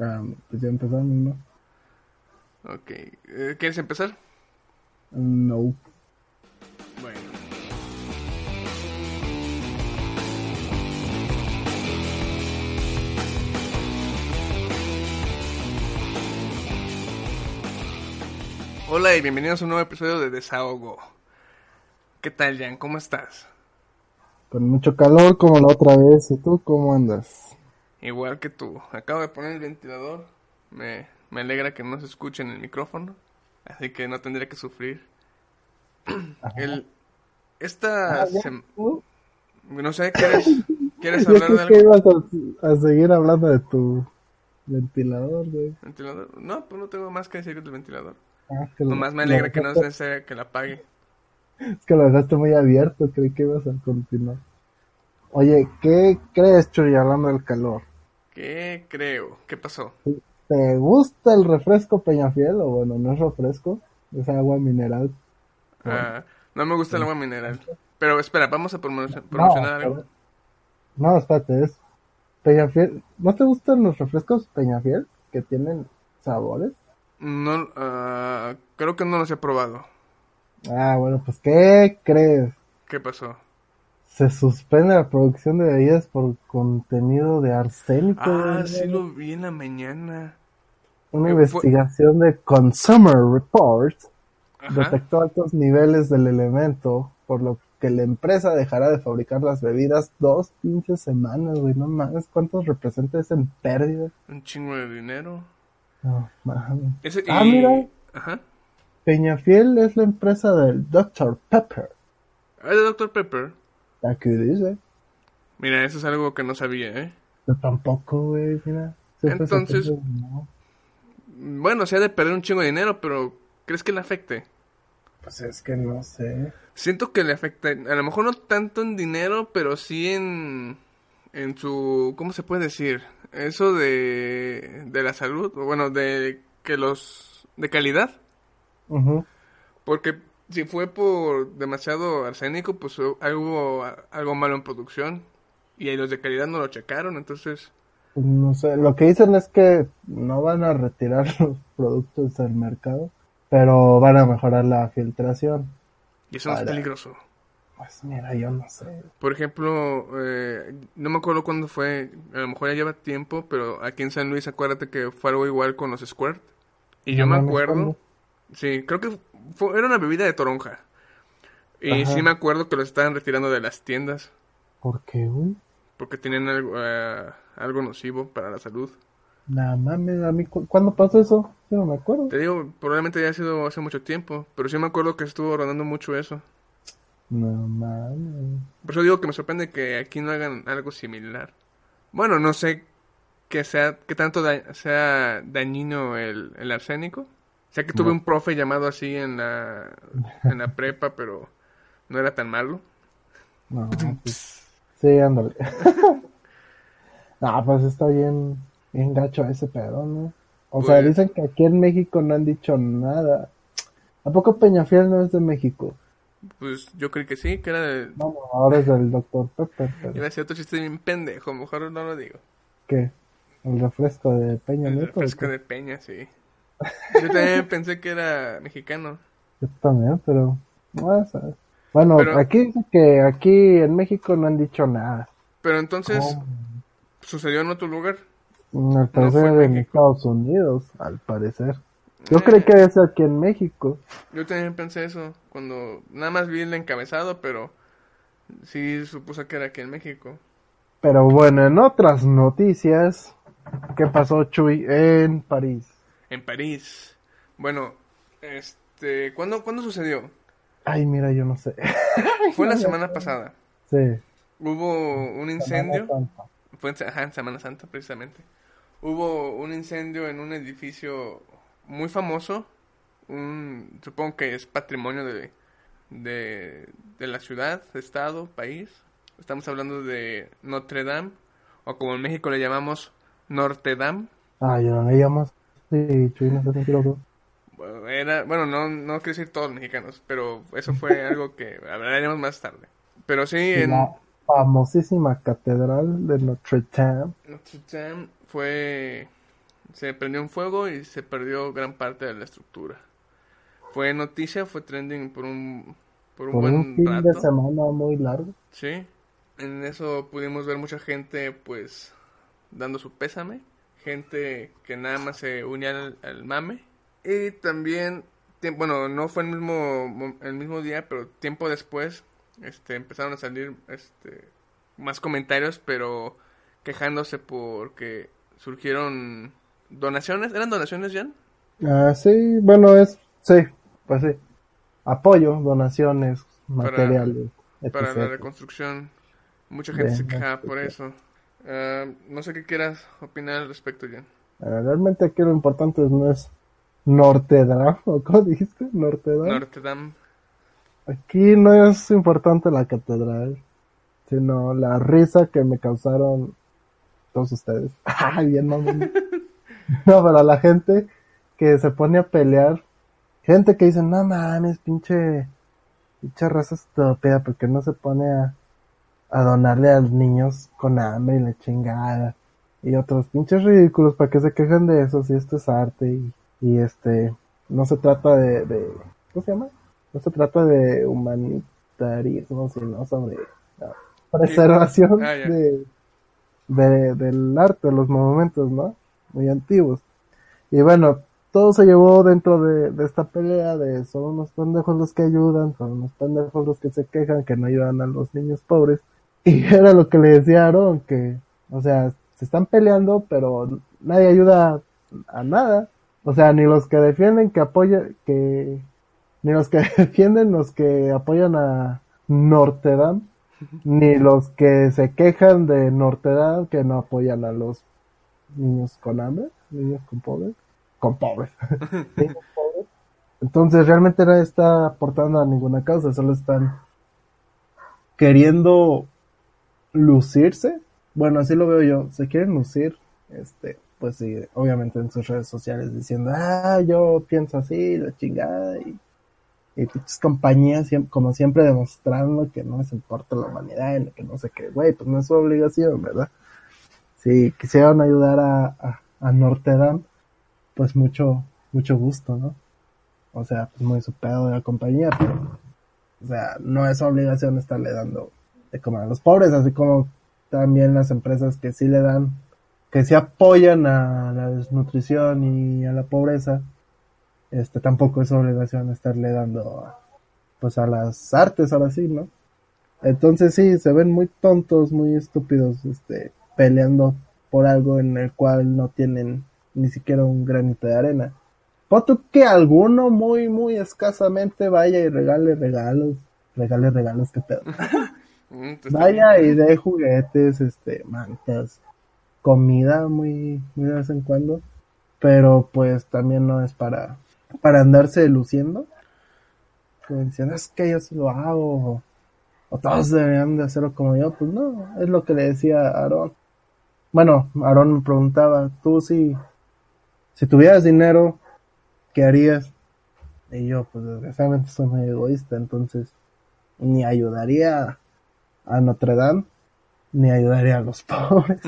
Ah, pues ya empezamos, ¿no? Ok. Eh, ¿Quieres empezar? No. Bueno. Hola y bienvenidos a un nuevo episodio de Desahogo. ¿Qué tal, Jan? ¿Cómo estás? Con mucho calor como la otra vez. ¿Y tú cómo andas? Igual que tú. Acabo de poner el ventilador. Me, me alegra que no se escuche en el micrófono. Así que no tendré que sufrir. El, esta... Ah, sem-. No sé, ¿quieres, ¿quieres hablar de creo que algo? ibas a, a seguir hablando de tu ventilador, güey. ¿Ventilador? No, pues no tengo más que decir del ventilador. Ah, que lo- Nomás me lo alegra que no dejaste- sea que la apague. Es que lo dejaste muy abierto, creí que ibas a continuar. Oye, ¿qué crees, Chuy, hablando del calor? ¿Qué creo? ¿Qué pasó? ¿Te gusta el refresco Peñafiel? O bueno, no es refresco, es agua mineral. Ah, no me gusta el agua mineral. Pero espera, vamos a promo- promocionar no, algo. no, espérate, es Peñafiel. ¿No te gustan los refrescos Peñafiel que tienen sabores? No, ah, creo que no los he probado. Ah, bueno, pues ¿qué crees? ¿Qué pasó? Se suspende la producción de bebidas por contenido de arsénico. Ah, sí lo vi en la mañana. Una eh, fue- investigación de Consumer Reports Ajá. detectó altos niveles del elemento, por lo que la empresa dejará de fabricar las bebidas dos pinches semanas, güey. No mames, ¿cuántos representa eso en pérdida? Un chingo de dinero. No mames. Ese, Ah, y- mira. Ajá. Peñafiel es la empresa del Dr. Pepper. Ah, de Dr. Pepper. Aquí dice. Mira, eso es algo que no sabía, ¿eh? Yo tampoco, güey, mira. Siempre se Entonces- no. Bueno, se ha de perder un chingo de dinero, pero ¿crees que le afecte? Pues es que no sé. Siento que le afecta, a lo mejor no tanto en dinero, pero sí en, en su, ¿cómo se puede decir? Eso de, de la salud, bueno, de que los, de calidad, Ujú. porque si fue por demasiado arsénico, pues hu- algo, algo malo en producción, y ahí los de calidad no lo checaron, entonces, no sé. Lo que dicen es que no van a retirar los productos del mercado, pero van a mejorar la filtración. y eso no es peligroso. Pues mira, yo no sé. Por ejemplo, eh, no me acuerdo cuándo fue, a lo mejor ya lleva tiempo, pero aquí en San Luis acuérdate que fue algo igual con los Squirt. Y yo me acuerdo, sí, creo que fue- era una bebida de toronja. Y Ajá. sí me acuerdo que los estaban retirando de las tiendas ¿Por qué, güey? porque tienen algo, eh, algo nocivo para la salud. Nada mames, a mí, cu- ¿cuándo pasó eso? Yo no me acuerdo. Te digo, probablemente ya ha sido hace mucho tiempo, pero sí me acuerdo que estuvo rondando mucho eso. No mames. Por eso digo que me sorprende que aquí no hagan algo similar. Bueno, no sé que sea, que tanto da- sea dañino el, el arsénico. Sé que tuve No. un profe llamado así en la, en la prepa, pero no era tan malo. No, pues, sí, ándale. no, pues está bien, bien gacho ese pedo, ¿no? O sea, Pues- dicen que aquí en México no han dicho nada. ¿A poco Peñafiel no es de México? Pues yo creí que sí, que era de... No, no, ahora es del Dr. Pepper, Iba a pero decir otro chiste bien pendejo, mejor no lo digo. ¿qué? ¿El refresco de Peña El Nieto? o refresco de Peña, sí. Yo también pensé que era mexicano. Yo también, pero... no. Bueno, Pero- aquí dice que aquí en México no han dicho nada. Pero entonces, ¿Cómo? ¿sucedió en otro lugar? Al parecer fue en México. Estados Unidos, al parecer. Yo Eh. creí que es aquí en México. Yo también pensé eso, cuando nada más vi el encabezado, pero sí supuse que era aquí en México. Pero bueno, en otras noticias, ¿qué pasó, Chuy, en París? En París. Bueno, este, ¿cuándo, ¿cuándo sucedió? Ay, mira, yo no sé. Fue la semana pasada. Sí. Hubo un incendio. Fue en, ajá, en Semana Santa, precisamente. Hubo un incendio en un edificio muy famoso. Un, supongo que es patrimonio de, de, de la ciudad, estado, país. Estamos hablando de Notre Dame, o como en México le llamamos Norte Dame. Ah, yo no le llamo Sí, Chuy, no sé mentiroso. Bueno, era, bueno, no, no quiero decir todos mexicanos, pero eso fue algo que hablaremos más tarde. Pero sí, en La famosísima catedral de Notre Dame. Notre Dame fue Se prendió un fuego y se perdió gran parte de la estructura. Fue noticia, fue trending por un, por un Por buen un fin rato. de semana muy largo. Sí, en eso pudimos ver mucha gente pues dando su pésame, gente que nada más se unía al, al mame y también, bueno, no fue el mismo mo- el mismo día, pero tiempo después este empezaron a salir este más comentarios, pero quejándose porque surgieron donaciones, ¿eran donaciones ya? Ah, sí, bueno, es, sí, pues sí. Apoyo, donaciones, Para- materiales, para la etc. reconstrucción. Mucha gente se quejaba por eso. Ah, no sé qué quieras opinar al respecto, Jan. Ah, realmente aquí lo importante no es Notre Dame, ¿o cómo dijiste? Notre Dame. Aquí no es importante la catedral, sino la risa que me causaron todos ustedes. Bien, mamón. No, pero la gente que se pone a pelear, gente que dice, no mames, pinche, pinche raza estúpida, porque no se pone a, a donarle a los niños con hambre y la chingada. Y otros pinches ridículos, ¿para que se quejan de eso? Si esto es arte y, y este, no se trata de, de, ¿cómo se llama? No se trata de humanitarismo, sino sobre la preservación Ah, de, de- del arte, los monumentos, ¿no? Muy antiguos. Y bueno, todo se llevó dentro de, de esta pelea de son unos pendejos los que ayudan, son unos pendejos los que se quejan, que no ayudan a los niños pobres. Y era lo que le decía a Aaron, que, o sea, se están peleando, pero nadie ayuda a nada. O sea, ni los que defienden que apoyan, que, ni los que defienden los que apoyan a Notre Dame, ni los que se quejan de Notre Dame que no apoyan a los niños con hambre, niños con pobres, con pobres, niños pobres. Entonces realmente nadie está aportando a ninguna causa, solo están queriendo lucirse. Bueno, así lo veo yo, se quieren lucir, este, pues sí, obviamente en sus redes sociales diciendo, ah, yo pienso así, la chingada, y, y pinches compañías, como siempre, demostrando que no les importa la humanidad, y que no sé qué, güey, pues no es su obligación, ¿verdad? Si quisieran ayudar a, a, a pues mucho, mucho gusto, ¿no? O sea, pues muy su pedo de la compañía, pero, o sea, no es obligación estarle dando de comer a los pobres, así como también las empresas que sí le dan, que sí apoyan a la desnutrición y a la pobreza, este tampoco es obligación estarle dando pues a las artes ahora sí, ¿no? Entonces sí, se ven muy tontos, muy estúpidos, este, peleando por algo en el cual no tienen ni siquiera un granito de arena. Pon tú que alguno muy, muy escasamente vaya y regale regalos, regale regalos, qué pedo. Mm, Vaya y dé juguetes, este, mantas, comida muy, muy de vez en cuando, pero pues también no es para, para andarse luciendo. Diciendo, es que yo sí lo hago, o, o todos deberían de hacerlo como yo, pues no, es lo que le decía a Aarón. Bueno, Aarón me preguntaba, tú si, si tuvieras dinero, ¿qué harías? Y yo, pues desgraciadamente soy muy egoísta, entonces ni ayudaría a Notre Dame, ni ayudaría a los pobres.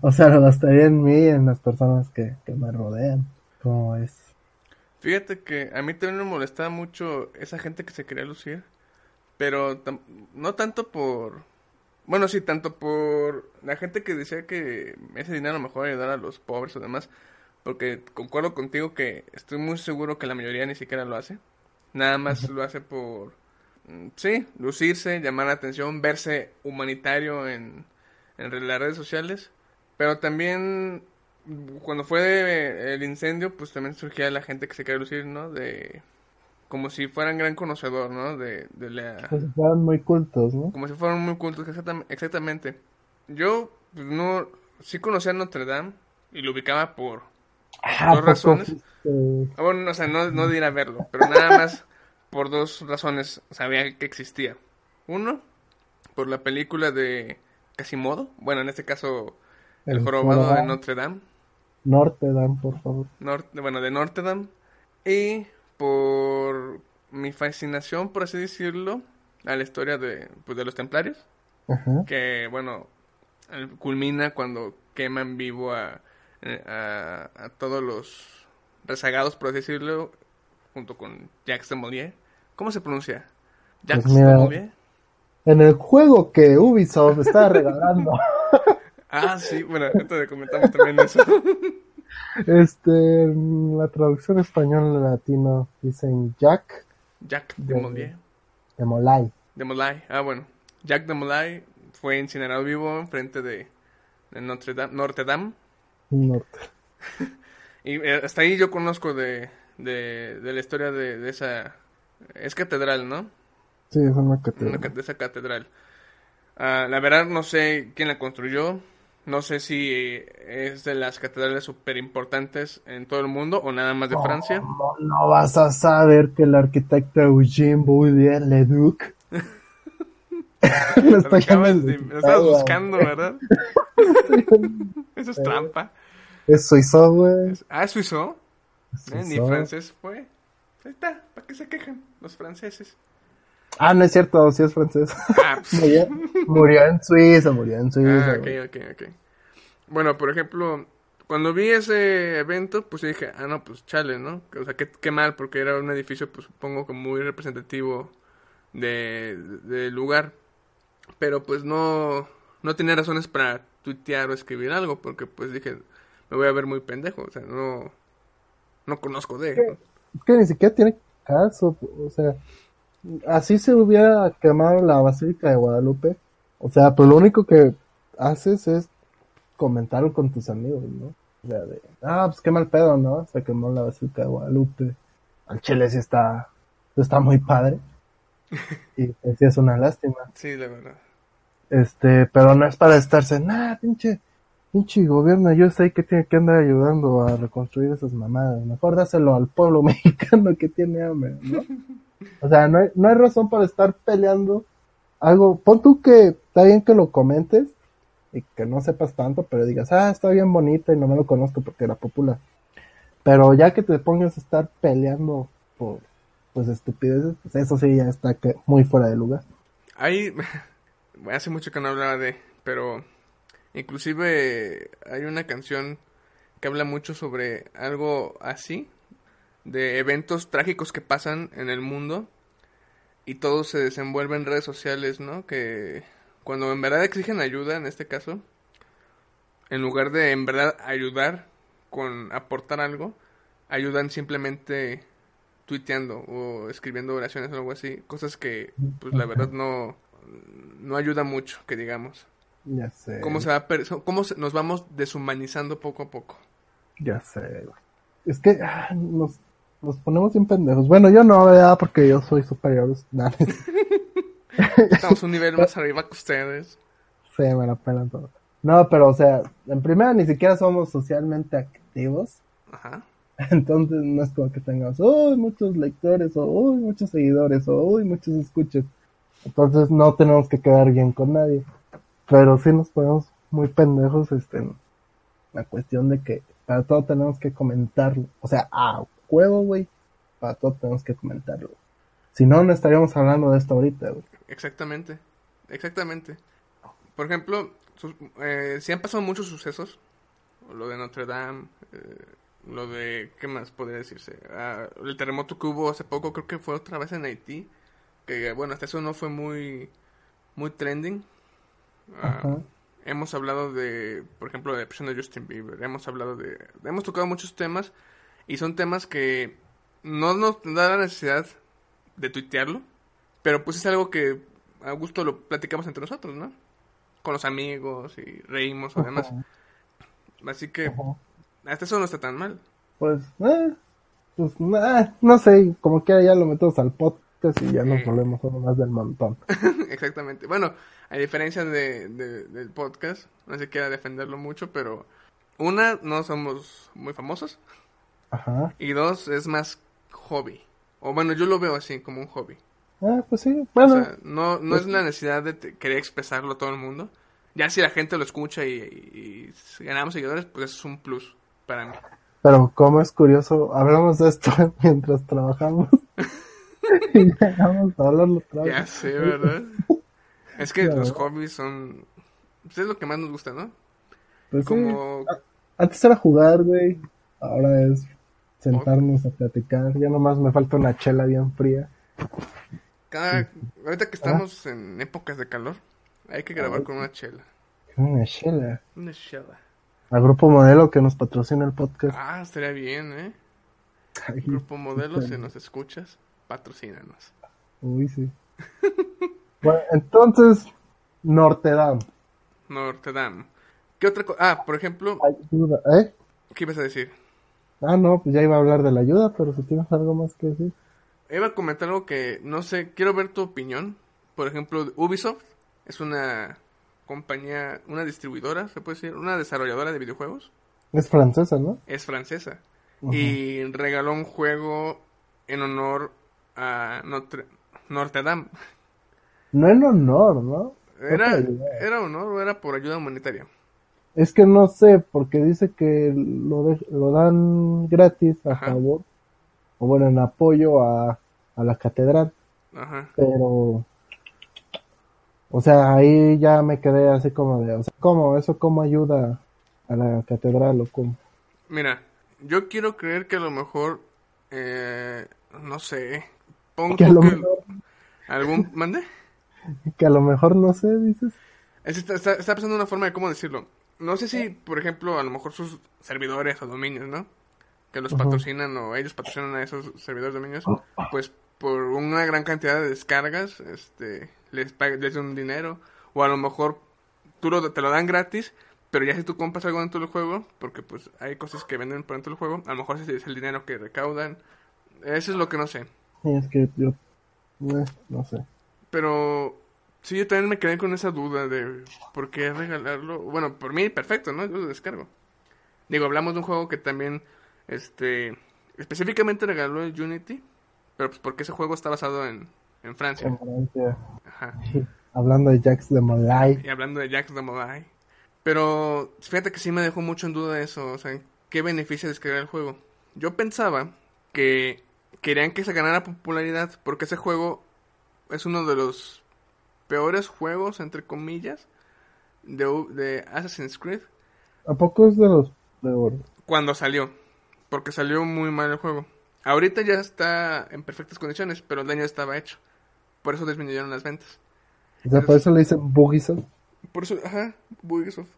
o sea, lo gastaría en mí y en las personas que, que me rodean. Como es. Fíjate que a mí también me molestaba mucho esa gente que se quería lucir, pero tam- no tanto por... Bueno, sí, tanto por la gente que decía que ese dinero mejor ayudar a los pobres o demás, porque concuerdo contigo que estoy muy seguro que la mayoría ni siquiera lo hace. Nada más lo hace por, sí, lucirse, llamar la atención, verse humanitario en, en las redes sociales. Pero también, mm, cuando fue el incendio, pues también surgía la gente que se quería lucir, ¿no? De, como si fueran gran conocedor, ¿no? De, de la, Pues fueran muy cultos, ¿no? como si fueran muy cultos, exactam- exactamente. Yo, pues, no, sí conocía a Notre Dame y lo ubicaba por Ah, dos ¿a poco razones. Ah, Bueno, o sea, no, no de ir a verlo, pero nada más por dos razones sabía que existía. Uno, por la película de Quasimodo, bueno, en este caso, El, El jorobado de. Notre Dame, Norte Dan, por favor. norte, bueno, de Notre Dame, y por mi fascinación, por así decirlo, a la historia de, pues, de los templarios, Ajá. que, bueno, culmina cuando queman vivo a, eh, a, a todos los rezagados, por así decirlo, junto con Jacques de Mollier. ¿Cómo se pronuncia? Pues Jacques mira. de Mollier. En el juego que Ubisoft está regalando, Ah, sí, bueno, entonces comentamos también eso. este, la traducción español latino dicen Jack Jacques de De- Mollier. de Molay. De Molay. Ah, bueno. Jacques de Molay fue incinerado vivo enfrente de, de Notre Dame. Notre Dame. Norte. Y eh, hasta ahí yo conozco de, de, de la historia de, de esa... Es catedral, ¿no? Sí, es una Una catedral. ca- de esa catedral. Ah, la verdad no sé quién la construyó. No sé si es de las catedrales súper importantes en todo el mundo o nada más de Francia. No, no vas a saber que el arquitecto Eugene Boullier-Leduc lo Lo está de- lo estabas buscando, ¿verdad? Eso es trampa. Es suizo, güey. Ah, ¿es suizo? Eh, Ni francés fue. Ahí está, ¿para qué se quejan los franceses? Ah, no es cierto, sí es francés. Ah, pues, murió, murió en Suiza, murió en Suiza. Ah, ok, ok, ok. Bueno, por ejemplo, cuando vi ese evento, pues dije, ah, no, pues chale, ¿no? O sea, qué, qué mal, porque era un edificio, pues supongo que muy representativo de, del lugar. Pero pues no, no tenía razones para tuitear o escribir algo, porque pues dije, me voy a ver muy pendejo, o sea, no, no conozco de... Es que ni siquiera tiene caso, o sea, así se hubiera quemado la Basílica de Guadalupe. O sea, pues lo único que haces es comentarlo con tus amigos, ¿no? O sea, de, ah, pues qué mal pedo, ¿no? Se quemó la Basílica de Guadalupe. Al Chile sí está, está muy padre. Y pues, sí es una lástima. Sí, la verdad. Este, pero no es para estarse, nah, pinche, pinche gobierno, yo sé que tiene que andar ayudando a reconstruir esas mamadas. Mejor dáselo al pueblo mexicano que tiene hambre, ¿no? O sea, no hay, no hay razón para estar peleando algo. Pon tú que está bien que lo comentes y que no sepas tanto, pero digas, ah, está bien bonita y no me lo conozco porque era popular. Pero ya que te pongas a estar peleando por, pues, estupideces, pues eso sí ya está que muy fuera de lugar. Hay, hace mucho que no hablaba de, pero inclusive hay una canción que habla mucho sobre algo así, de eventos trágicos que pasan en el mundo y todo se desenvuelve en redes sociales, ¿no? Que cuando en verdad exigen ayuda, en este caso, en lugar de en verdad ayudar con aportar algo, ayudan simplemente tuiteando o escribiendo oraciones o algo así, cosas que pues la verdad no no ayuda mucho, que digamos. Ya sé. Cómo se va cómo nos vamos deshumanizando poco a poco. Ya sé. Es que ah, nos, nos ponemos bien pendejos. Bueno, yo no, ¿verdad? Porque yo soy superior. Nah, Estamos un nivel más arriba que ustedes. sí, me la pelan todo. No, pero o sea, en primera ni siquiera somos socialmente activos. Ajá. Entonces no es como que tengamos, uy, muchos lectores, o uy, muchos seguidores, o uy, muchos escuches. Entonces no tenemos que quedar bien con nadie. Pero sí nos ponemos muy pendejos, este, en la cuestión de que para todo tenemos que comentarlo. O sea, a huevo, güey, para todo tenemos que comentarlo. Si no, no estaríamos hablando de esto ahorita, güey. Exactamente. Exactamente. Por ejemplo, eh, sí han pasado muchos sucesos. Lo de Notre Dame, eh, lo de, ¿qué más podría decirse? Ah, el terremoto que hubo hace poco, creo que fue otra vez en Haití. Que bueno, hasta eso no fue muy, muy trending. Ah, hemos hablado de, por ejemplo, de la depresión de Justin Bieber. Hemos hablado de, hemos tocado muchos temas y son temas que no nos da la necesidad de tuitearlo, pero pues es algo que a gusto lo platicamos entre nosotros, ¿no? Con los amigos y reímos o demás. Ajá, Así que ajá. hasta eso no está tan mal. Pues, eh, pues, eh, no sé, como que ya lo metemos al podcast y ya nos volvemos uno más del montón. Exactamente. Bueno, a diferencia de, de- del podcast, no se quiera defenderlo mucho, pero una, no somos muy famosos. Ajá. Y dos, es más hobby. O bueno, yo lo veo así, como un hobby. Ah, pues sí, O bueno. sea, no, no es la necesidad de querer expresarlo a todo el mundo. Ya si la gente lo escucha y, y- y ganamos seguidores, pues es un plus para mí. Pero como es curioso, hablamos de esto mientras trabajamos. y llegamos otra vez. Ya sé, ¿verdad? Es que los hobbies son... Pues es lo que más nos gusta, ¿no? Pues sí. Antes era jugar, güey. Ahora es sentarnos a platicar. Ya nomás me falta una chela bien fría. Cada, ahorita que estamos en épocas de calor, hay que grabar con una chela. Una chela. Una chela. Al grupo modelo que nos patrocina el podcast. Ah, estaría bien, ¿eh? Ay, Grupo Modelo, puta. si nos escuchas, patrocínanos. Uy, sí. bueno, entonces. Notre Dame. ¿Qué otra cosa? Ah, por ejemplo, Ayuda, ¿eh? ¿qué ibas a decir? Ah, no, pues ya iba a hablar de la ayuda, pero si tienes algo más que decir. Iba a comentar algo que, no sé, quiero ver tu opinión. Por ejemplo, Ubisoft es una compañía, una distribuidora, se puede decir, una desarrolladora de videojuegos. Es francesa, ¿no? Es francesa. Y regaló un juego en honor a Notre, Notre Dame. No en honor, ¿no? ¿Era. ¿Era honor o era por ayuda humanitaria? Es que no sé, porque dice que lo, de- lo dan gratis a Ajá. favor, o bueno, en apoyo a, a la catedral, Ajá. pero, o sea, ahí ya me quedé así como de, o sea, ¿cómo? ¿Eso cómo ayuda a la catedral o cómo? Mira, yo quiero creer que a lo mejor, eh, no sé, pongo Que a lo que mejor, algún, ¿mande? que a lo mejor no sé, dices. Es- Está, está, está pensando una forma de cómo decirlo. No sé si, por ejemplo, a lo mejor sus servidores o dominios, ¿no? Que los patrocinan o ellos patrocinan a esos servidores dominios, pues por una gran cantidad de descargas, este, les pag- les dan un dinero. O a lo mejor tú lo- te lo dan gratis, pero ya si tú compras algo dentro del juego, porque pues hay cosas que venden por dentro del juego, a lo mejor ese es el dinero que recaudan. Eso es lo que no sé. Es que yo, eh, no sé. Pero sí, yo también me quedé con esa duda de por qué regalarlo. Bueno, por mí, perfecto, ¿no? Yo lo descargo. Digo, hablamos de un juego que también, este, específicamente regaló el Unity, pero pues porque ese juego está basado en, en Francia. En Francia, Ajá. hablando de Jax de Molay, Y hablando de Jax de Mobile. Pero fíjate que sí me dejó mucho en duda eso, o sea, ¿qué beneficia descargar el juego? Yo pensaba que querían que se ganara popularidad porque ese juego es uno de los peores juegos, entre comillas, de, Assassin's Creed ¿a poco es de los peores? cuando salió. Porque salió muy mal el juego. Ahorita ya está en perfectas condiciones, pero el daño estaba hecho. Por eso disminuyeron las ventas. O sea, por eso le dicen Bugisoft. Por eso, ajá, Ubisoft.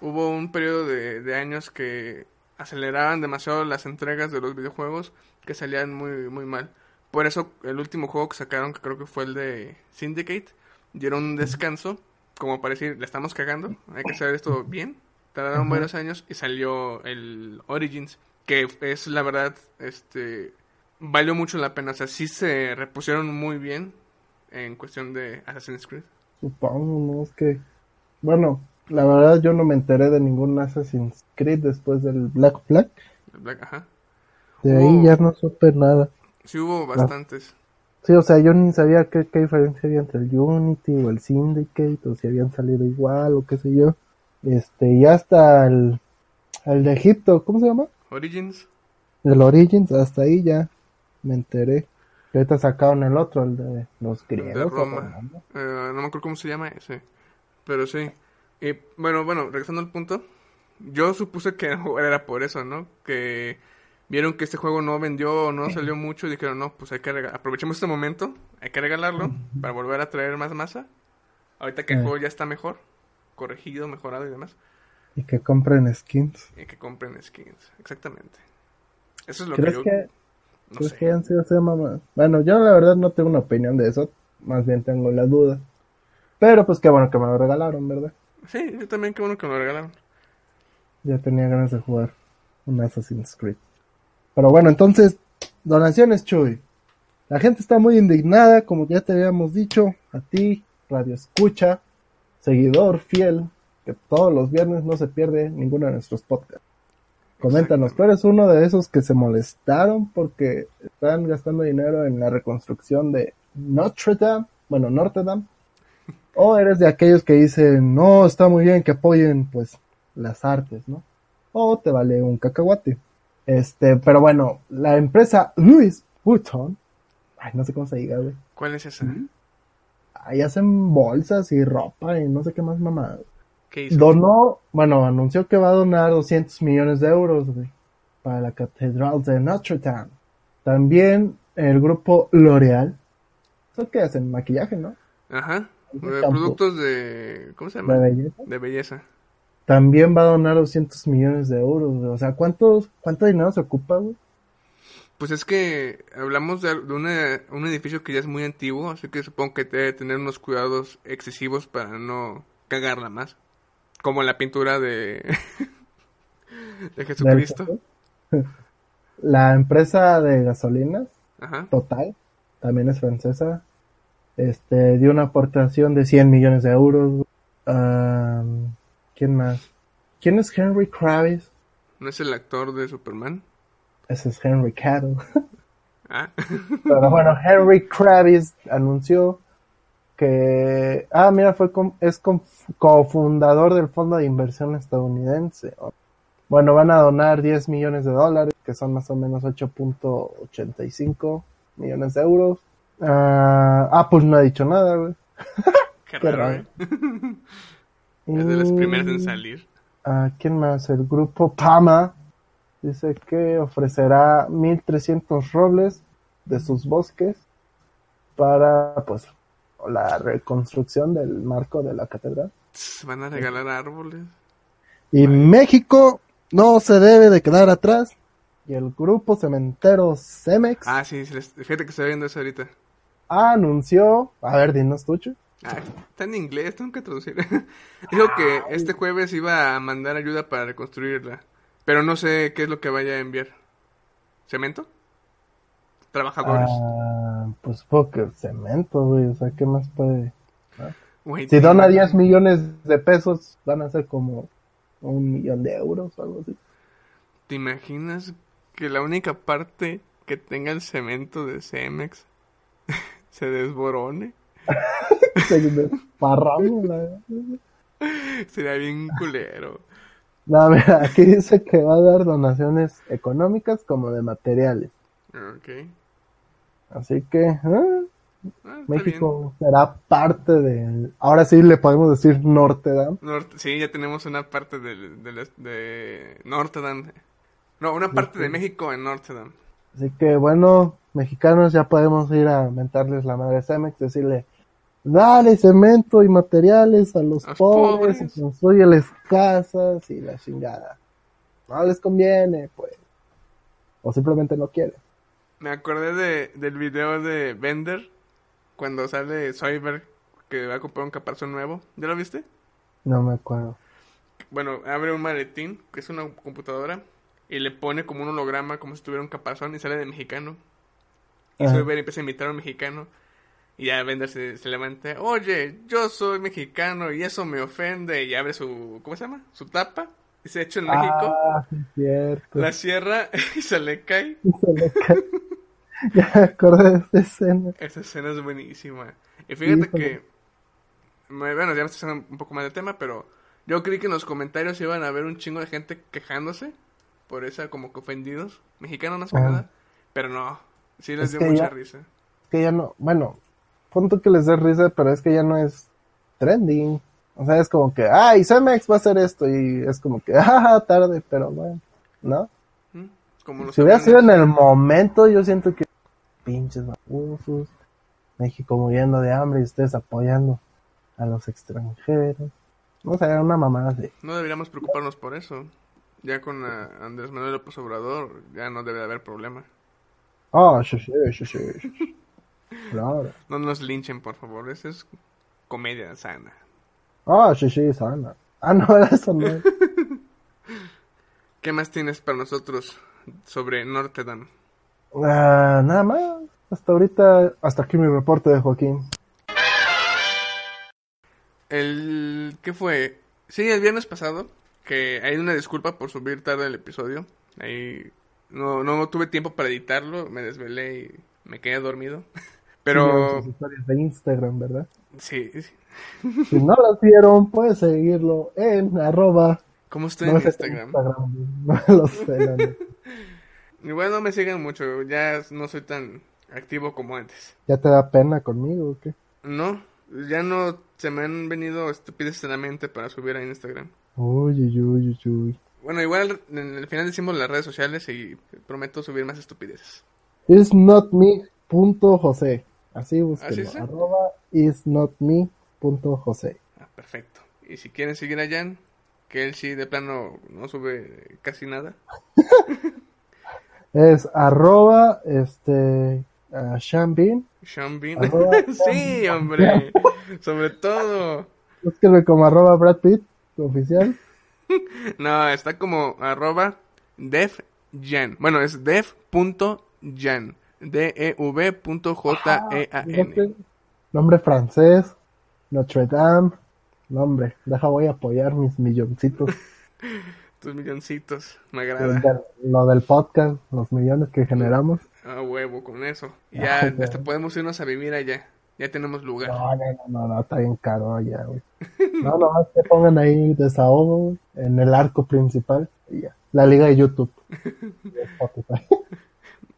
Hubo un periodo de, de años que aceleraban demasiado las entregas de los videojuegos que salían muy, muy mal. Por eso el último juego que sacaron, que creo que fue el de Syndicate, dieron un descanso, como para decir, le estamos cagando, hay que hacer esto bien. Tardaron varios años y salió el Origins, que es la verdad, este, valió mucho la pena. O sea, sí se repusieron muy bien en cuestión de Assassin's Creed. Supongo, ¿no? Es que, bueno, la verdad yo no me enteré de ningún Assassin's Creed después del Black Flag. El Black, ajá. De ahí ya no supe nada. Sí hubo bastantes. Sí, o sea, yo ni sabía qué, qué diferencia había entre el Unity o el Syndicate, o si habían salido igual, o qué sé yo. Este, y hasta el, el de Egipto, ¿cómo se llama? Origins. El Origins, hasta ahí ya me enteré. Que ahorita sacaron el otro, el de los griegos. de ¿o Roma. Eh, no me acuerdo cómo se llama ese. Pero sí. Y bueno, bueno, regresando al punto. Yo supuse que era por eso, ¿no? Que vieron que este juego no vendió, no salió mucho y dijeron, no, pues hay que aprovechemos este momento, hay que regalarlo para volver a traer más masa. Ahorita que el juego ya está mejor, corregido, mejorado y demás. Y que compren skins. Y que compren skins. Exactamente. Eso es lo ¿Crees que yo... que, no ¿crees sé. que han sido mamá? Bueno, yo la verdad no tengo una opinión de eso. Más bien tengo la duda. Pero pues qué bueno que me lo regalaron, ¿verdad? Sí, yo también qué bueno que me lo regalaron. Ya tenía ganas de jugar un Assassin's Creed. Pero bueno, entonces, donaciones, Chuy. La gente está muy indignada, como ya te habíamos dicho, a ti, Radio Escucha, seguidor fiel, que todos los viernes no se pierde ninguno de nuestros podcasts. Coméntanos, ¿tú eres uno de esos que se molestaron porque están gastando dinero en la reconstrucción de Notre Dame? Bueno, Notre Dame. ¿O eres de aquellos que dicen, no, está muy bien que apoyen, pues, las artes, ¿no? O te vale un cacahuate. Este, pero bueno, la empresa Louis Vuitton, ay, no sé cómo se diga, güey. ¿Cuál es esa? Ahí hacen bolsas y ropa y no sé qué más mamá. ¿Qué hizo? Donó, bueno, anunció que va a donar 200 millones de euros, güey, para la Catedral de Notre Dame. También el grupo L'Oreal. ¿Eso qué hacen? Maquillaje, ¿no? Ajá. De Eh, productos de... ¿Cómo se llama? De belleza. De belleza. También va a donar 200 millones de euros, güey. O sea, ¿cuántos, ¿cuánto dinero se ocupa, güey? Pues es que hablamos de, una- un edificio que ya es muy antiguo, así que supongo que debe tener unos cuidados excesivos para no cagarla más. Como la pintura de, de Jesucristo. La empresa de gasolinas, Ajá. Total, también es francesa, este, dio una aportación de 100 millones de euros. ¿Quién más? ¿Quién es Henry Kravis? ¿No es el actor de Superman? Ese es Henry Cavill. Ah, Pero bueno, Henry Kravis anunció que, ah, mira, fue com- es cofundador del fondo de inversión estadounidense. Bueno, van a donar 10 millones de dólares, que son más o menos 8.85 millones de euros. Ah, Apple no ha dicho nada, güey. qué Qué raro, raro. ¿eh? Es de las primeras en Y- salir. Ah, ¿quién más? El grupo Pama dice que ofrecerá 1.300 robles de sus bosques para, pues, la reconstrucción del marco de la catedral. Van a regalar árboles. Y México no se debe de quedar atrás. Y el grupo cementero Cemex Ah, sí, fíjate que estoy viendo eso ahorita. anunció, a ver, dinos tucho. Ah, está en inglés, tengo que traducir. Dijo que este jueves iba a mandar ayuda para reconstruirla. Pero no sé qué es lo que vaya a enviar. ¿Cemento? ¿Trabajadores? Ah, pues supongo que cemento, güey, o sea, ¿qué más puede? Güey, Si ¿te dona imaginas- 10 millones de pesos, van a ser como un millón de euros o algo así. ¿Te imaginas que la única parte que tenga el cemento de Cemex se desborone? Se la- Sería bien culero. No, mira, aquí dice que va a dar donaciones económicas como de materiales. Ok. Así que, ah, Ah, México será parte del... Ahora sí le podemos decir Norte. Norte- sí, ya tenemos una parte del- del de Notre Dame. No, una parte de México en Notre Dame. Así que, bueno, mexicanos ya podemos ir a mentarles la madre Cemex, decirle, dale cemento y materiales a los pobres, pobres. y construyeles casas y la chingada. No les conviene, pues. O simplemente no quieren. Me acordé de, del video de Bender cuando sale Soyberg que va a comprar un caparazón nuevo. ¿Ya lo viste? No me acuerdo. Bueno, abre un maletín, que es una computadora, y le pone como un holograma, como si tuviera un caparazón, y sale de mexicano. Y empieza a imitar a un mexicano. Y ya Bender se, se levanta, oye, yo soy mexicano y eso me ofende. Y abre su, ¿cómo se llama? Su tapa. Y se echa en México. Ah, cierto. La cierra y se le cae. Se le cae. ya me acordé de esta escena. Esa escena es buenísima. Y fíjate que. me- Bueno, ya me estoy haciendo un poco más de tema, pero yo creí que en los comentarios iban a haber un chingo de gente quejándose por esa, como que ofendidos, mexicanos más que nada. Pero no, sí les Es dio mucha ya- risa. que ya no, bueno, punto que les dé risa, pero es que ya no es trending. O sea, es como que, ay, Cemex va a hacer esto y es como que, ah, tarde, pero bueno, ¿no? ¿Mm? Como los Si hubiera sido en el momento, yo siento que pinches babosos, México muriendo de hambre y ustedes apoyando a los extranjeros. No sé, era una mamada así. No deberíamos preocuparnos por eso. Ya con ah, Andrés Manuel López Obrador ya no debe de haber problema. Ah, sí, sí, sí, sí, sí. Claro. No nos linchen, por favor. Eso es comedia sana. Ah, sí, sí, sana. Ah, no, era eso, no. ¿Qué más tienes para nosotros sobre Notre Dame? Ah, nada más. Hasta ahorita, hasta aquí mi reporte de Joaquín. El... ¿Qué fue? Sí, el viernes pasado, que hay una disculpa por subir tarde el episodio. Ahí no, no tuve tiempo para editarlo, me desvelé y me quedé dormido. Pero sus historias de Instagram, ¿verdad? sí, sí. Si no las vieron, puedes seguirlo en arroba. ¿Cómo estoy no en tu Instagram? No lo sé, la no me sigan mucho, ya no soy tan activo como antes. ¿Ya te da pena conmigo o qué? No, ya no se me han venido estupideces a la mente para subir a Instagram. Uy, uy, uy, uy. Bueno, igual en el final decimos las redes sociales y prometo subir más estupideces. Is not me punto José. Así búsquenlo. ¿Así? Arroba is not me punto José. Ah, perfecto. Y si quieren seguir a Jan, que él sí de plano no sube casi nada. Es arroba este uh. Sean Bean. Arroba sí, hombre. Sobre todo. Búsquenlo como arroba Brad Pitt oficial. No, está como arroba devjan. Bueno, es dev.jan. E D-E-V.J-E-A-N. Fíjate, Nombre francés. Notre Dame. Nombre. Deja, voy a apoyar mis milloncitos. Tus milloncitos. Me agrada. lo del podcast, los millones que generamos. A huevo con eso. Ya, Ay, hasta podemos irnos a vivir allá. Ya tenemos lugar. No, no, no, no, está bien caro allá, güey. No, no, que pongan ahí desahogo en el arco principal y ya. La liga de YouTube. De Spotify.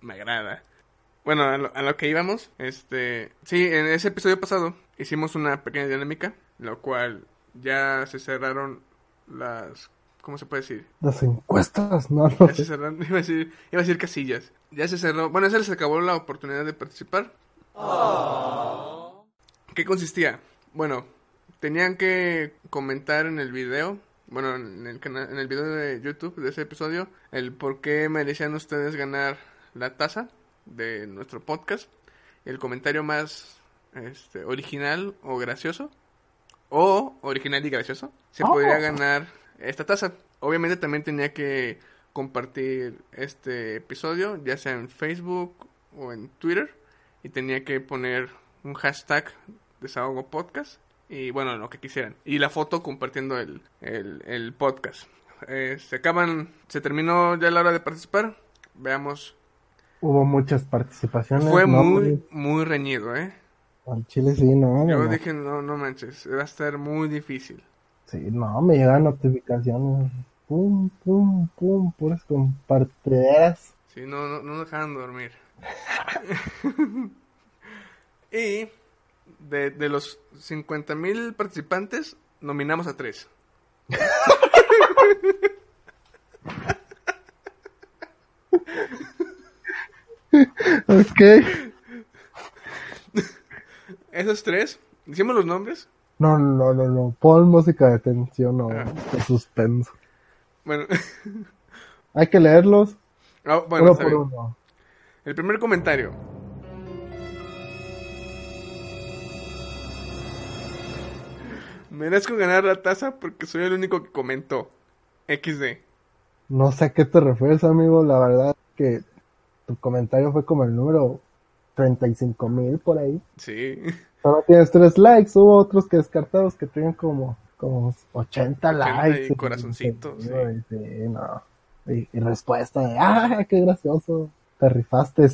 Me agrada. Bueno, a lo, a lo que íbamos, este, sí, en ese episodio pasado hicimos una pequeña dinámica, lo cual ya se cerraron las, ¿cómo se puede decir? Las encuestas, no, no Ya se cerraron, iba a decir, iba a decir casillas. Ya se cerró, bueno, ya se les acabó la oportunidad de participar. ¿Qué consistía? Bueno, tenían que comentar en el video, bueno, en el canal, en el video de YouTube de ese episodio, el por qué merecían ustedes ganar la taza de nuestro podcast. El comentario más este, original o gracioso, o original y gracioso, se Oh. podría ganar esta taza. Obviamente también tenía que compartir este episodio, ya sea en Facebook o en Twitter, y tenía que poner un hashtag desahogo podcast y bueno, lo que quisieran. Y la foto compartiendo el, el, el podcast. Eh, se acaban, se terminó ya la hora de participar. Veamos. Hubo muchas participaciones. Fue no, muy, muy reñido, ¿eh? Al chile sí, no. Yo no. dije, no, no manches, va a estar muy difícil. Sí, no, me llegan notificaciones. Pum, pum, pum, puras compartideras. Si no, no, no dejaban dormir. y de, de los 50 mil participantes, nominamos a tres. Ok. Esos tres, ¿hicimos los nombres? No, no, no, no. Pon música de tensión o Ah. de suspenso. Bueno, Hay que leerlos ah, bueno uno por uno. El primer comentario. Merezco ganar la taza porque soy el único que comentó. XD. No sé a qué te refieres, amigo. La verdad que tu comentario fue como el número 35 mil por ahí. Sí. Solo tienes tres likes. Hubo otros que descartados que tenían como, como 80 80 likes. y corazoncitos, Sí, sí, no. Y, y respuesta de, ¡ah, qué gracioso! Te rifaste.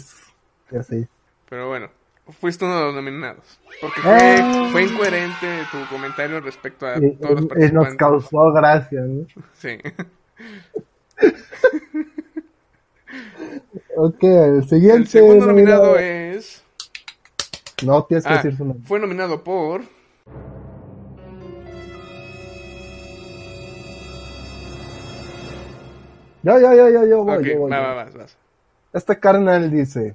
Y así. Pero bueno, fuiste uno de los nominados. Porque fue, ¡Eh! fue incoherente tu comentario respecto a todos los y- y nos participantes. causó gracia, ¿no? Sí. Ok, el siguiente. El segundo nominado nominado- es. No, tienes que Ah, decir su nombre. fue nominado por. Yo, yo, yo, yo, yo voy, Ok, yo voy, va, yo. va, vas, vas. Este carnal dice,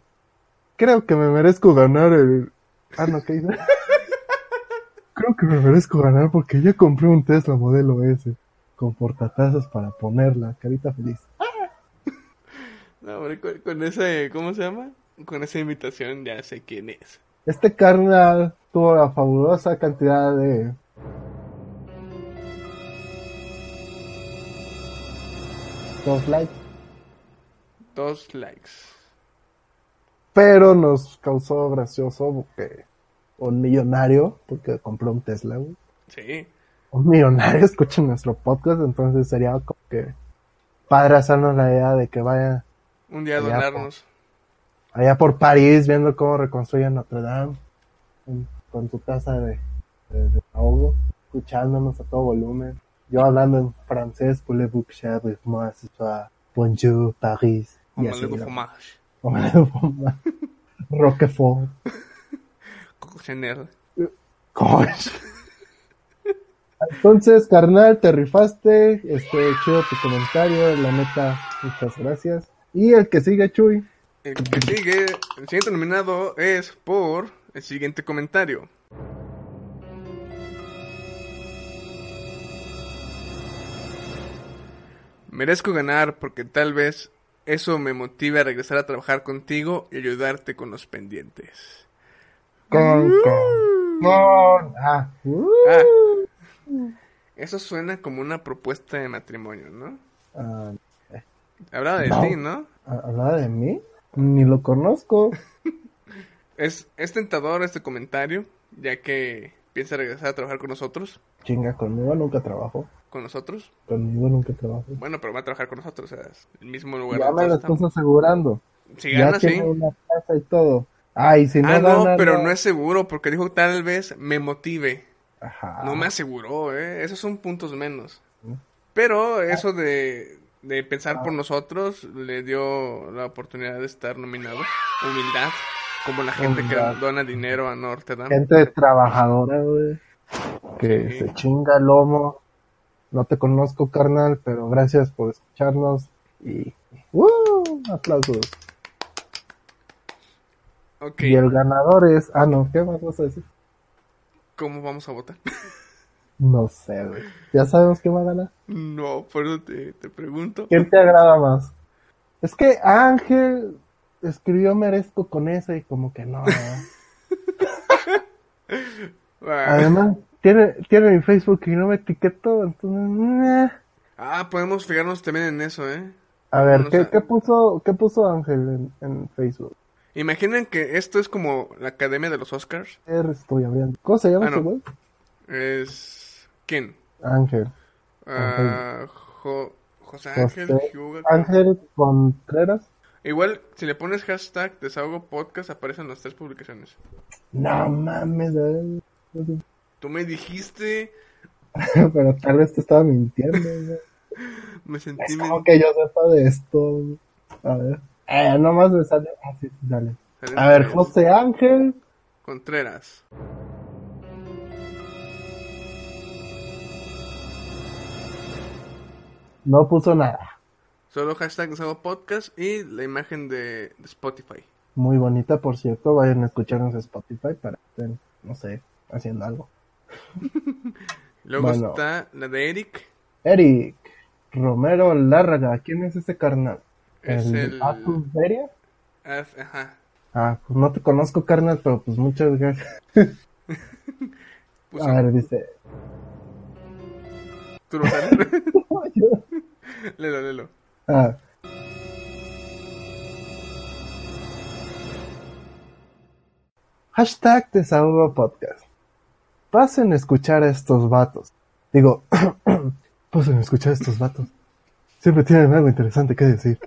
creo que me merezco ganar el... Ah, no, ¿qué dice? creo que me merezco ganar porque ya compré un Tesla modelo S con portatazas para ponerla, carita feliz. No, hombre, con, con ese. ¿Cómo se llama? Con esa invitación ya sé quién es. Este carnal tuvo la fabulosa cantidad de... Dos likes, Dos likes. pero nos causó gracioso porque un millonario, porque compró un Tesla, güey. Sí. un millonario escucha nuestro podcast, entonces sería como que padre hacernos la idea de que vaya Un día a Ya, donarnos. allá por París viendo cómo reconstruyen Notre Dame en- con su taza de, de, de ahogo, escuchándonos a todo volumen. Yo hablando en francés, voulez-vous que j'aille moi ce soir? Bonjour, Paris. Y así, ¿no? fromage. Roquefort. Coco Chanel. Coche. Entonces, carnal, te rifaste. Este, chido tu comentario. La neta, muchas gracias. Y el que sigue, Chuy. El que sigue, el siguiente nominado es por el siguiente comentario. Merezco ganar porque tal vez eso me motive a regresar a trabajar contigo y ayudarte con los pendientes. Con, con, con. Ah. Ah, eso suena como una propuesta de matrimonio, ¿no? Ah, Hablaba de No. ti, ¿no? ¿Hablaba de mí? Ni lo conozco. Es, es tentador este comentario, ya que piensa regresar a trabajar con nosotros. Chinga, conmigo nunca trabajo. ¿Con nosotros? Conmigo nunca trabajo. Bueno, pero va a trabajar con nosotros, o sea, es el mismo lugar. Ya me lo estás asegurando. Si ya gana, sí. tiene una casa y todo. Ay, si no Ah, no, gana, pero no es seguro, porque dijo tal vez me motive. Ajá. No me aseguró, ¿eh? Esos son puntos menos. Mm. Pero eso de, de pensar por nosotros le dio la oportunidad de estar nominado. Humildad, como la gente Humildad. que dona dinero a Notre Dame. Gente trabajadora, güey. Que Sí. se chinga el lomo. No te conozco, carnal, pero gracias por escucharnos. Y. ¡Uh! Aplausos. Ok, Y el ganador es. Ah, no, ¿qué más vas a decir? ¿cómo vamos a votar? No sé, güey. ¿Ya sabemos quién va a ganar? no, por eso te, te pregunto. ¿Quién te agrada más? Es que Ángel escribió merezco con ese y como que no. Además, tiene, tiene mi Facebook y no me etiquetó, entonces... Ah, podemos fijarnos también en eso, ¿eh? A ver, ¿qué, qué puso, qué puso Ángel en, en Facebook? Imaginen que esto es como la Academia de los Oscars. Estoy abriendo. ¿Cómo se llama Ah, ese no. güey? Es... ¿Quién? Ángel. Ah, Jo- José José Ángel. Ángel Contreras. Igual, si le pones hashtag desahogo podcast, aparecen las tres publicaciones. No mames, güey. Tú me dijiste, pero tal vez te estaba mintiendo. güey. me sentí... Es como que yo sepa de esto. güey. A ver. Eh, nomás me sale. Ah, sí, dale. A ver, José Ángel. Contreras. No puso nada. Solo hashtag desahogo podcast y la imagen de, Spotify. Muy bonita, por cierto. Vayan a escucharnos en Spotify para que estén, no sé, haciendo algo. Luego Bueno. está la de Eric. Eric Romero Lárraga. ¿Quién es ese carnal? Es el-? Ah, Ajá. Ah, pues no te conozco, carnal, pero pues muchas gracias. Puso, A ver, dice. ¿Tú lo sabes? léelo, léelo. Ah. Hashtag Desahogo Podcast. Pasen a escuchar a estos vatos. Digo, pasen a escuchar a estos vatos. Siempre tienen algo interesante que decir.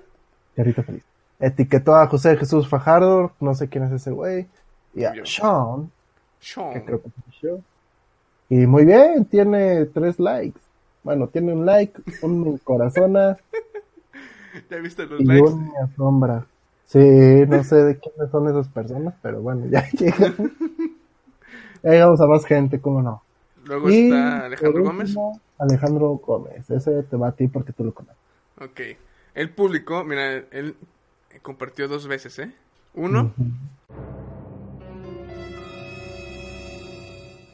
Carita feliz. Etiquetó a José Jesús Fajardo, no sé quién es ese güey. Y a Yo. Sean, que Sean. creo que es yo. Y muy bien, tiene tres likes. Bueno, tiene un like, un me corazona ¿Ya viste los y likes? un me asombra. Sí, no sé de quiénes son esas personas, pero bueno, ya llegamos. Ya llegamos a más gente, cómo no. Luego Y, está Alejandro por Gómez. último, Alejandro Gómez, ese te va a ti porque tú lo conoces. Ok. El público, mira, él compartió dos veces, ¿eh? Uno,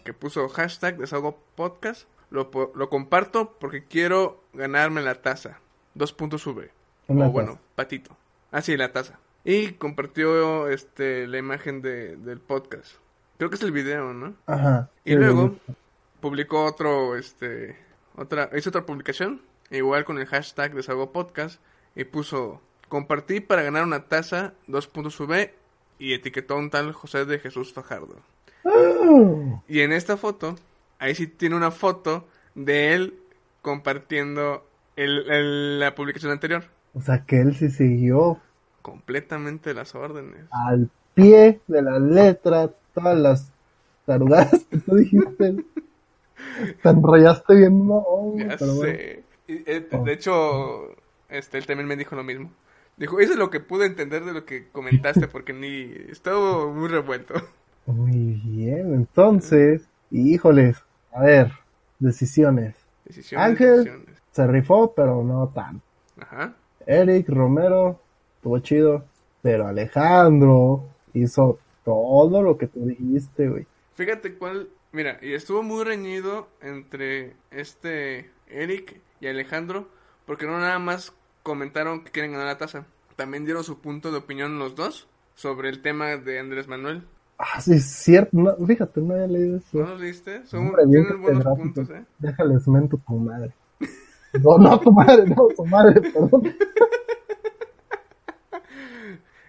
que puso hashtag desahogo podcast. Lo, lo comparto porque quiero ganarme la taza. Dos puntos sube. Una o bueno, patito. Ah, sí, la taza. Y compartió este la imagen de, del podcast. Creo que es el video, ¿no? Ajá. Y luego publicó otro, este, otra, hizo otra publicación, igual con el hashtag desahogo podcast, y puso, compartí para ganar una taza, dos puntos sube, y etiquetó a un tal José de Jesús Fajardo. ¡Ah! Y en esta foto, ahí sí tiene una foto de él compartiendo el, el- la publicación anterior. O sea que él sí siguió Completamente las órdenes. al pie de la letra todas las tarugadas que tú dijiste. Te enrollaste bien, no, Ya pero bueno. sé. Y, eh, Oh. De hecho, este, él también me dijo lo mismo. Dijo, eso es lo que pude entender de lo que comentaste, porque ni... Estuvo muy revuelto. Muy bien, entonces, híjoles, a ver, decisiones. Decisiones, Ángel. decisiones. Se rifó, pero no tanto. Ajá. Eric Romero, estuvo chido, pero Alejandro hizo todo lo que tú dijiste, güey. Fíjate cuál. Mira, y estuvo muy reñido entre este Eric y Alejandro, porque no nada más comentaron que quieren ganar la taza, también dieron su punto de opinión los dos sobre el tema de Andrés Manuel. Ah, sí, es cierto. No, fíjate, no había leído eso. ¿No los leíste? Son, Hombre, tienen buenos puntos, ¿eh? Déjales mento tu madre. No, no, tu madre, no, tu madre, perdón.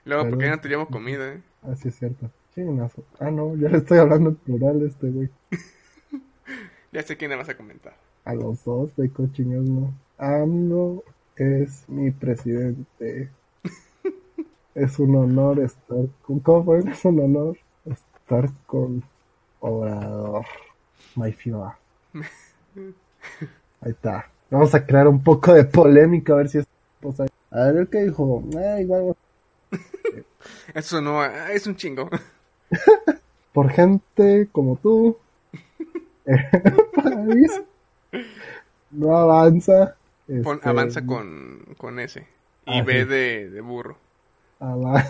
Luego, porque no teníamos comida, ¿eh? Ah, sí, es cierto. Chingazo. Ah, no, ya le estoy hablando en plural a este, güey. Ya sé quién le vas a comentar. A los dos de cochingas, no. AMLO es mi presidente. Es un honor estar con... ¿Cómo fue? Es un honor estar con Obrador. My Fiora. Ahí está. Vamos a crear un poco de polémica a ver si es... a ver qué dijo. Ah, igual Eso no, ah, es un chingo. por gente como tú, país no avanza. Pon- este, avanza con, con ese. Y Ah, sí. de, de burro. ava-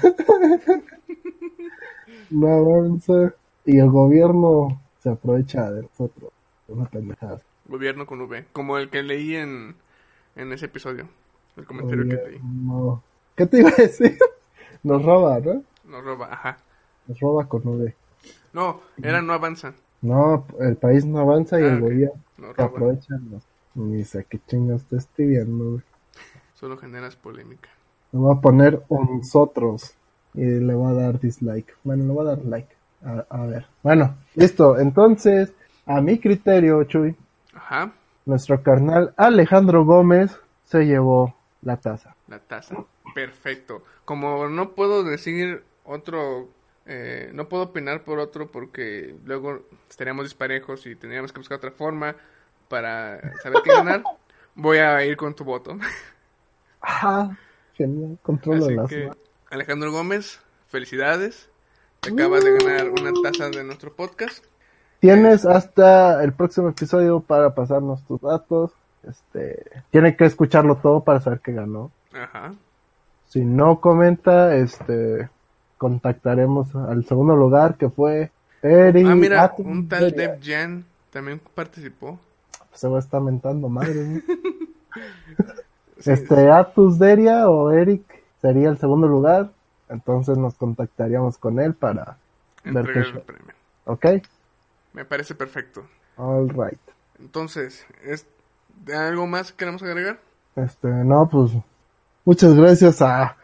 no avanza y el gobierno se aprovecha de nosotros. Una pendejada. Gobierno con V. Como el que leí en, en ese episodio. El comentario que leí. Gobierno- ¿Qué te iba a decir? Nos roba, ¿no? Nos roba, ajá. Nos roba con V. No, era no avanza. No, el país no avanza y Ah, el gobierno Nos se aprovecha. Ni sé qué chingas te estoy viendo, güey. Solo generas polémica. Voy a poner nosotros y le voy a dar dislike. Bueno, le voy a dar like. A, a ver. Bueno, listo. Entonces, a mi criterio, Chuy, Ajá. nuestro carnal Alejandro Gómez se llevó la taza. La taza. Perfecto. Como no puedo decir otro, eh, no puedo opinar por otro porque luego estaríamos disparejos y tendríamos que buscar otra forma para saber qué ganar, voy a ir con tu voto. Ajá. Genial. Controlo Así las que. Alejandro Gómez, felicidades. Te acabas de ganar una taza de nuestro podcast. Tienes hasta el próximo episodio para pasarnos tus datos. Este, tiene que escucharlo todo para saber que ganó. Ajá. Si no comenta, este, contactaremos al segundo lugar que fue Eric. Ah, mira, Atom un tal. Dev Jan también participó. Se va a estar mentando madre. ¿no? Sí, Este, Atus Deria o Eric sería el segundo lugar. Entonces nos contactaríamos con él para ver qué entregar el premio. ¿Ok? Me parece perfecto. All right. Entonces, ¿es ¿de algo más que queremos agregar? Este, no, pues muchas gracias a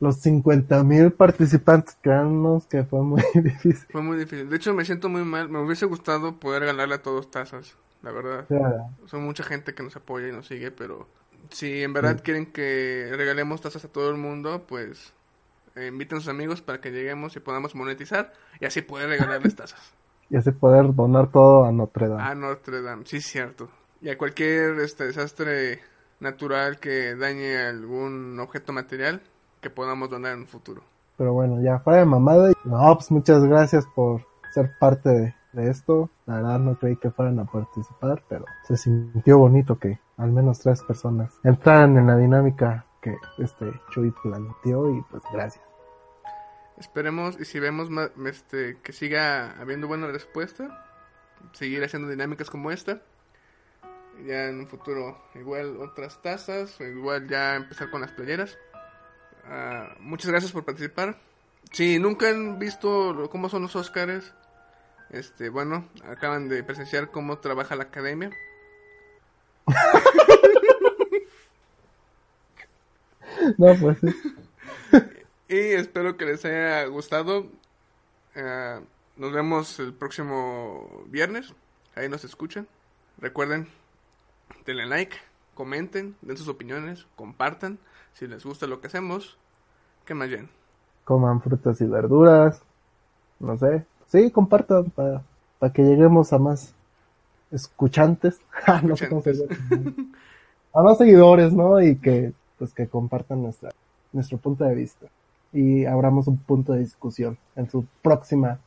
los 50 mil participantes créannos que fue muy difícil. Fue muy difícil. De hecho, me siento muy mal. Me hubiese gustado poder ganarle a todos tazas, la verdad. Sea, Son mucha gente que nos apoya y nos sigue, pero si en verdad quieren que regalemos tazas a todo el mundo, pues eh, inviten a sus amigos para que lleguemos y podamos monetizar y así poder regalarles tazas. y así poder donar todo a Notre Dame. A Notre Dame, sí, cierto. Y a cualquier este desastre natural que dañe algún objeto material que podamos donar en un futuro. Pero bueno, ya fuera de mamada. No, pues muchas gracias por ser parte de, de esto. La verdad no creí que fueran a participar, pero se sintió bonito que al menos tres personas entraran en la dinámica que este Chuy planteó y pues gracias. Esperemos y si vemos este, que siga habiendo buena respuesta, seguir haciendo dinámicas como esta. Ya en un futuro igual otras tazas, igual ya empezar con las playeras. Ah, muchas gracias por participar. Si nunca han visto cómo son los Oscars, este, bueno, acaban de presenciar cómo trabaja la academia. No, pues sí. Y espero que les haya gustado. Ah, nos vemos el próximo viernes. Ahí nos escuchan. Recuerden, denle like, comenten, den sus opiniones, compartan. Si les gusta lo que hacemos, ¿qué más bien? coman frutas y verduras, no sé. Sí, compartan para, para que lleguemos a más escuchantes, Ah, no sé cómo se dice. a más seguidores, ¿no? Y que pues que compartan nuestra nuestro punto de vista y abramos un punto de discusión en su próxima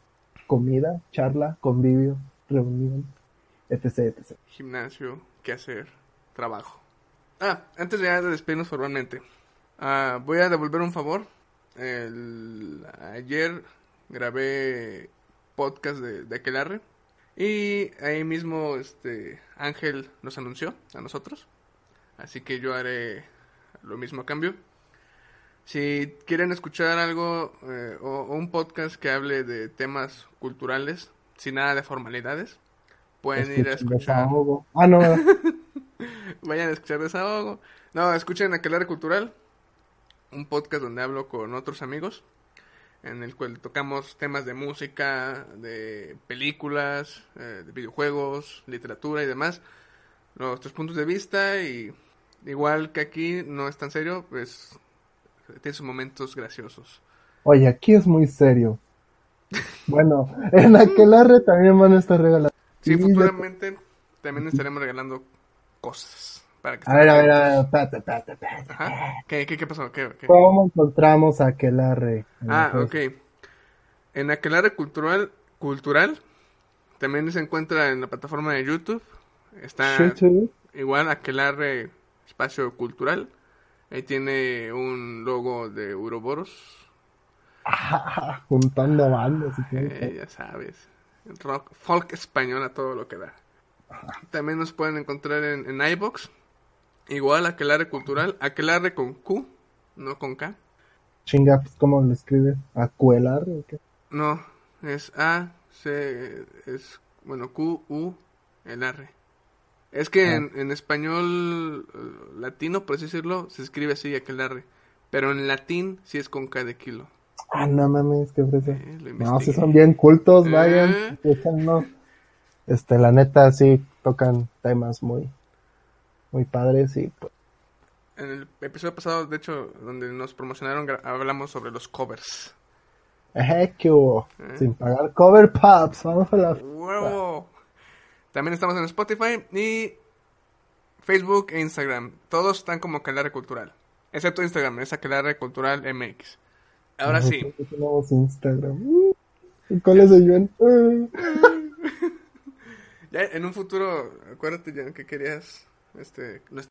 comida, charla, convivio, reunión. etc, etc. Gimnasio, qué hacer, trabajo. Ah, antes de despedirnos formalmente, ah, voy a devolver un favor. El, ayer grabé podcast de, de Aquelarre y ahí mismo este Ángel nos anunció a nosotros. Así que yo haré lo mismo a cambio. Si quieren escuchar algo eh, o, o un podcast que hable de temas culturales, sin nada de formalidades, pueden ir a escuchar. desahogo. Ah, no. Vayan a escuchar Desahogo. No, escuchen Aquelarre Cultural, un podcast donde hablo con otros amigos, en el cual tocamos temas de música, de películas, eh, de videojuegos, literatura y demás. Nuestros puntos de vista y igual que aquí no es tan serio, pues tiene sus momentos graciosos. Oye, aquí es muy serio. Bueno, en Aquelarre también van a estar regalando. Sí, Sí, futuramente también estaremos regalando cosas. Para que A ver, a ver, a ver. Ajá. ¿Qué, qué, qué pasó? ¿Qué, qué? ¿Cómo encontramos a Aquelarre? en Ah, ok. En Aquelarre Cultural, Cultural también se encuentra en la plataforma de YouTube. Está? YouTube. igual Aquelarre Espacio Cultural. Ahí tiene un logo de Uroboros. Ah, juntando bandas. Eh, ya sabes. Rock, folk español a todo lo que da. También nos pueden encontrar en, en iBox. Igual Aquelarre Cultural. Aquelarre con Q, no con K. Chinga, pues, ¿cómo lo escribes? ¿Acuelarre o qué? No, es A, C, es, bueno, Q, U, el R. Es que Ah. en, en español eh, latino, por así decirlo, se escribe así aquel R. Pero en latín sí es con K de kilo. Ah, no mames, qué fresa. Eh, No, si son bien cultos, vayan. Eh. escúchenlo. Este, la neta, sí tocan temas muy, muy padres y pues. En el episodio pasado, de hecho, donde nos promocionaron, hablamos sobre los covers. ¿qué hubo? Eh. Sin pagar cover pops, vamos a la. ¡Huevo! También estamos en Spotify y Facebook e Instagram. Todos están como Aquelarre Cultural. Excepto Instagram, es Aquelarre Cultural MX. Ahora sí. Tenemos Instagram. Uh, ¿y ¿Cuál es el. Ya en un futuro, acuérdate ya que querías este no est-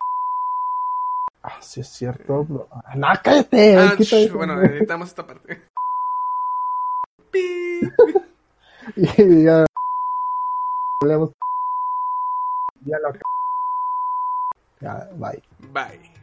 Ah, sí es cierto. bro. Ah, no, cállate. Ah, sh, bueno, editamos esta parte. Y ya. Hablamos. Ya lo. Ya, bye. Bye.